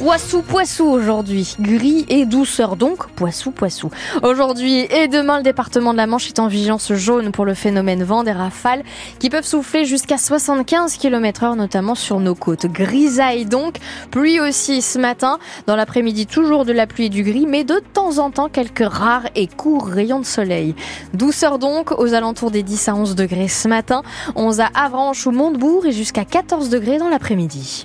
Poissou, poissou aujourd'hui. Gris et douceur donc, poissou, poissou. Aujourd'hui et demain, le département de la Manche est en vigilance jaune pour le phénomène vent des rafales qui peuvent souffler jusqu'à 75 km heure, notamment sur nos côtes. Grisaille donc, pluie aussi ce matin. Dans l'après-midi, toujours de la pluie et du gris, mais de temps en temps, quelques rares et courts rayons de soleil. Douceur donc, aux alentours des 10 à 11 degrés ce matin. 11 à Avranches ou Montebourg et jusqu'à 14 degrés dans l'après-midi.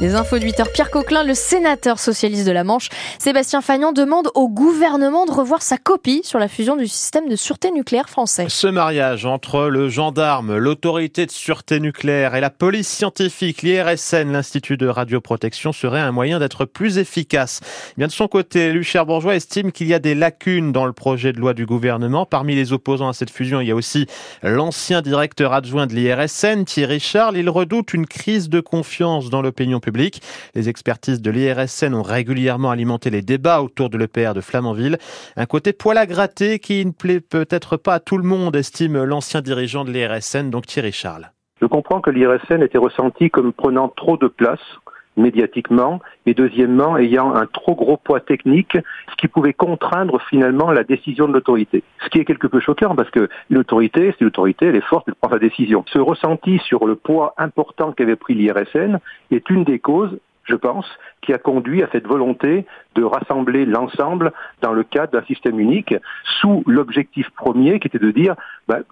Les infos de 8 heures. Pierre Coquelin, le sénateur socialiste de la Manche, Sébastien Fagnan demande au gouvernement de revoir sa copie sur la fusion du système de sûreté nucléaire français. Ce mariage entre le gendarme, l'autorité de sûreté nucléaire et la police scientifique, l'IRSN, l'Institut de radioprotection, serait un moyen d'être plus efficace. Bien de son côté, Lucher Bourgeois estime qu'il y a des lacunes dans le projet de loi du gouvernement. Parmi les opposants à cette fusion, il y a aussi l'ancien directeur adjoint de l'IRSN, Thierry Charles. Il redoute une crise de confiance dans l'opinion publique les expertises de l'IRSN ont régulièrement alimenté les débats autour de l'EPR de Flamanville. Un côté poil à gratter qui ne plaît peut-être pas à tout le monde, estime l'ancien dirigeant de l'IRSN, donc Thierry Charles. Je comprends que l'IRSN était ressenti comme prenant trop de place médiatiquement et deuxièmement ayant un trop gros poids technique, ce qui pouvait contraindre finalement la décision de l'autorité. Ce qui est quelque peu choquant parce que l'autorité, c'est l'autorité, elle est forte, elle prend sa décision. Ce ressenti sur le poids important qu'avait pris l'IRSN est une des causes je pense, qui a conduit à cette volonté de rassembler l'ensemble dans le cadre d'un système unique, sous l'objectif premier qui était de dire,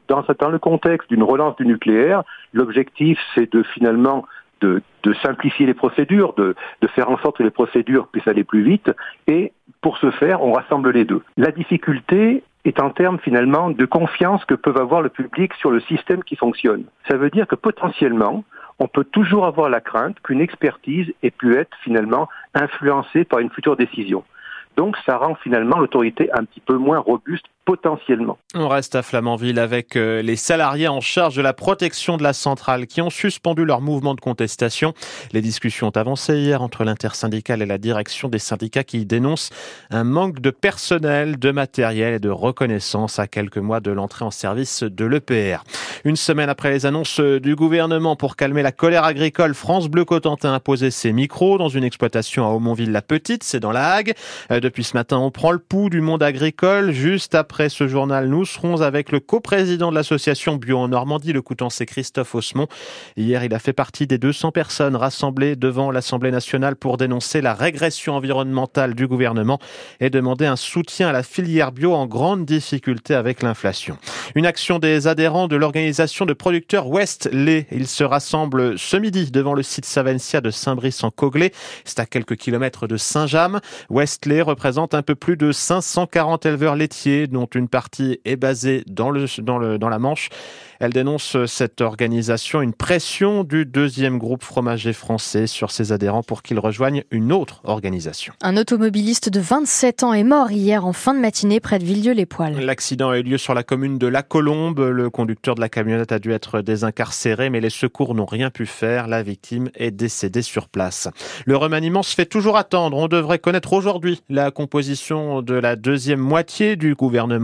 dans, dans le contexte d'une relance du nucléaire, l'objectif c'est de finalement de, simplifier les procédures, de, faire en sorte que les procédures puissent aller plus vite. Et pour ce faire, on rassemble les deux. La difficulté est en termes finalement de confiance que peut avoir le public sur le système qui fonctionne. Ça veut dire que potentiellement, on peut toujours avoir la crainte qu'une expertise ait pu être finalement influencée par une future décision. Donc ça rend finalement l'autorité un petit peu moins robuste potentiellement. On reste à Flamanville avec euh, les salariés en charge de la protection de la centrale qui ont suspendu leur mouvement de contestation. Les discussions ont avancé hier entre l'intersyndicale et la direction des syndicats qui dénoncent un manque de personnel, de matériel et de reconnaissance à quelques mois de l'entrée en service de l'EPR. Une semaine après les annonces du gouvernement pour calmer la colère agricole, France Bleu Cotentin a posé ses micros dans une exploitation à Aumonville-la-Petite, c'est dans la Hague. Euh, depuis ce matin, on prend le pouls du monde agricole juste après après ce journal, nous serons avec le coprésident de l'association Bio en Normandie, le c'est Christophe Osmond. Hier, il a fait partie des 200 personnes rassemblées devant l'Assemblée nationale pour dénoncer la régression environnementale du gouvernement et demander un soutien à la filière bio en grande difficulté avec l'inflation. Une action des adhérents de l'organisation de producteurs West. Ils se rassemblent ce midi devant le site Savencia de Saint-Brice-en-Coglé. C'est à quelques kilomètres de Saint-James. West représente un peu plus de 540 éleveurs laitiers dont une partie est basée dans, le, dans, le, dans la Manche. Elle dénonce cette organisation, une pression du deuxième groupe fromager français sur ses adhérents pour qu'ils rejoignent une autre organisation. Un automobiliste de 27 ans est mort hier en fin de matinée près de Villedieu-les-Poils. L'accident a eu lieu sur la commune de La Colombe. Le conducteur de la camionnette a dû être désincarcéré, mais les secours n'ont rien pu faire. La victime est décédée sur place. Le remaniement se fait toujours attendre. On devrait connaître aujourd'hui la composition de la deuxième moitié du gouvernement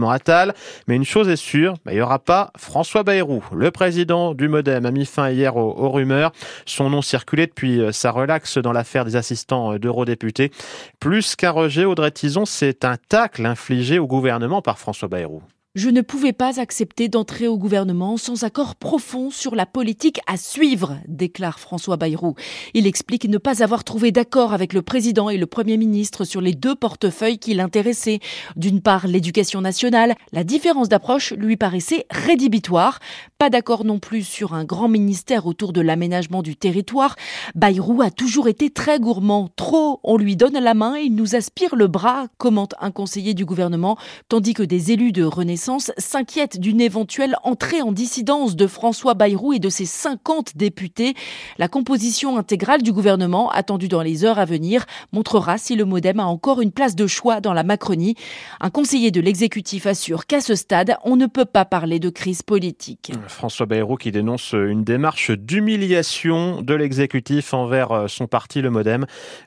Mais une chose est sûre, bah, il n'y aura pas François Bayrou le président du Modem, a mis fin hier aux, rumeurs. Son nom circulait depuis euh, sa relaxe dans l'affaire des assistants euh, d'eurodéputés. Plus qu'un rejet, Audrey Tison, c'est un tacle infligé au gouvernement par François Bayrou. Je ne pouvais pas accepter d'entrer au gouvernement sans accord profond sur la politique à suivre, déclare François Bayrou. Il explique ne pas avoir trouvé d'accord avec le président et le premier ministre sur les deux portefeuilles qui l'intéressaient. D'une part, l'éducation nationale. La différence d'approche lui paraissait rédhibitoire. Pas d'accord non plus sur un grand ministère autour de l'aménagement du territoire. Bayrou a toujours été très gourmand. Trop, on lui donne la main et il nous aspire le bras, commente un conseiller du gouvernement, tandis que des élus de Renaissance s'inquiète d'une éventuelle entrée en dissidence de François Bayrou et de ses 50 députés. La composition intégrale du gouvernement, attendue dans les heures à venir, montrera si le modem a encore une place de choix dans la Macronie. Un conseiller de l'exécutif assure qu'à ce stade, on ne peut pas parler de crise politique. François Bayrou qui dénonce une démarche d'humiliation de l'exécutif envers euh, son parti, le modem.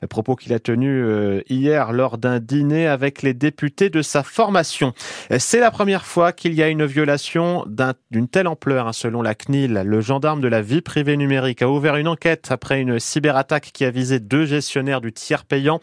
Propos qu'il a tenu euh, hier lors d'un dîner avec les députés de sa formation. C'est la première fois qu'il y a une violation d'une telle ampleur, hein, selon la CNIL. Le gendarme de la vie privée numérique a ouvert une enquête après une cyberattaque qui a visé deux gestionnaires du tiers payant.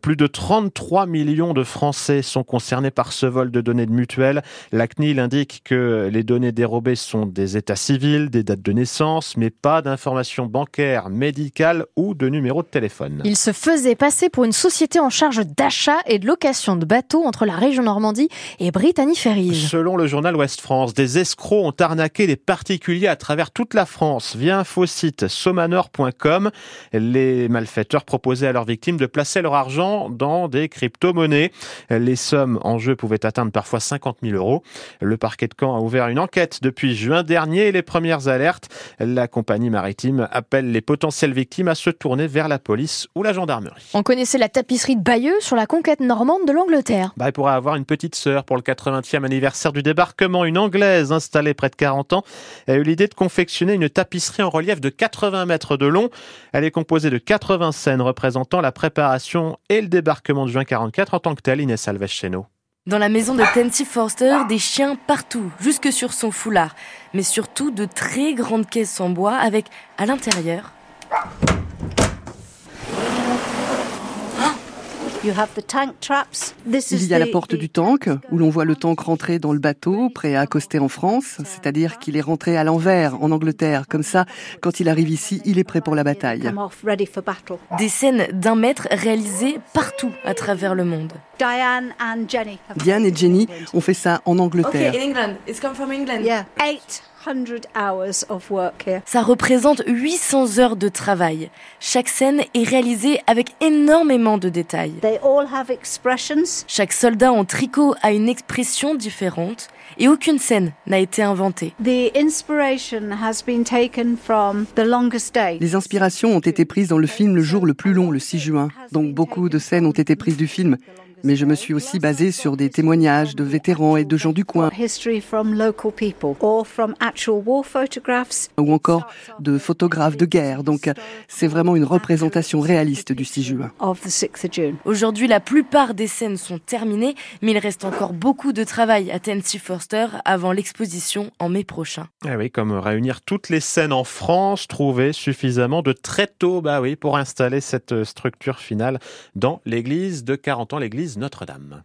Plus de 33 millions de Français sont concernés par ce vol de données de mutuelles. La CNIL indique que les données dérobées sont des états civils, des dates de naissance, mais pas d'informations bancaires, médicales ou de numéros de téléphone. Il se faisait passer pour une société en charge d'achat et de location de bateaux entre la région Normandie et Brittany Ferries. Selon le journal Ouest France, des escrocs ont arnaqué des particuliers à travers toute la France via un faux site somanor.com. Les malfaiteurs proposaient à leurs victimes de placer leur argent dans des crypto-monnaies. Les sommes en jeu pouvaient atteindre parfois 50 000 euros. Le parquet de Caen a ouvert une enquête depuis juin dernier et les premières alertes. La compagnie maritime appelle les potentielles victimes à se tourner vers la police ou la gendarmerie. On connaissait la tapisserie de Bayeux sur la conquête normande de l'Angleterre. Bah, il pourrait avoir une petite sœur pour le 80e anniversaire du débarquement. Une Anglaise installée près de 40 ans a eu l'idée de confectionner une tapisserie en relief de 80 mètres de long. Elle est composée de 80 scènes représentant la préparation et le débarquement de juin 44 en tant que tel, Inès Alves dans la maison de Tensi Forster, des chiens partout, jusque sur son foulard, mais surtout de très grandes caisses en bois avec, à l'intérieur, il y a la porte du tank, où l'on voit le tank rentrer dans le bateau, prêt à accoster en France, c'est-à-dire qu'il est rentré à l'envers en Angleterre. Comme ça, quand il arrive ici, il est prêt pour la bataille. Des scènes d'un mètre réalisées partout à travers le monde. Diane et Jenny ont fait ça en Angleterre. Ça représente 800 heures de travail. Chaque scène est réalisée avec énormément de détails. Chaque soldat en tricot a une expression différente et aucune scène n'a été inventée. Les inspirations ont été prises dans le film Le jour le plus long, le 6 juin. Donc beaucoup de scènes ont été prises du film mais je me suis aussi basée sur des témoignages de vétérans et de gens du coin, ou encore de photographes de guerre. Donc c'est vraiment une représentation réaliste du 6 juin. Aujourd'hui, la plupart des scènes sont terminées, mais il reste encore beaucoup de travail à Tennessee Forster avant l'exposition en mai prochain. Ah oui, comme réunir toutes les scènes en France, trouver suffisamment de tréteaux, bah oui, pour installer cette structure finale dans l'église de 40 ans, notre-Dame.